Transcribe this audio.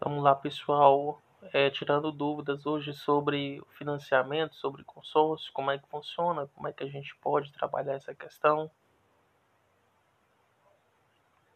Vamos lá, pessoal. É, tirando dúvidas hoje sobre financiamento, sobre consórcio, como é que funciona, como é que a gente pode trabalhar essa questão.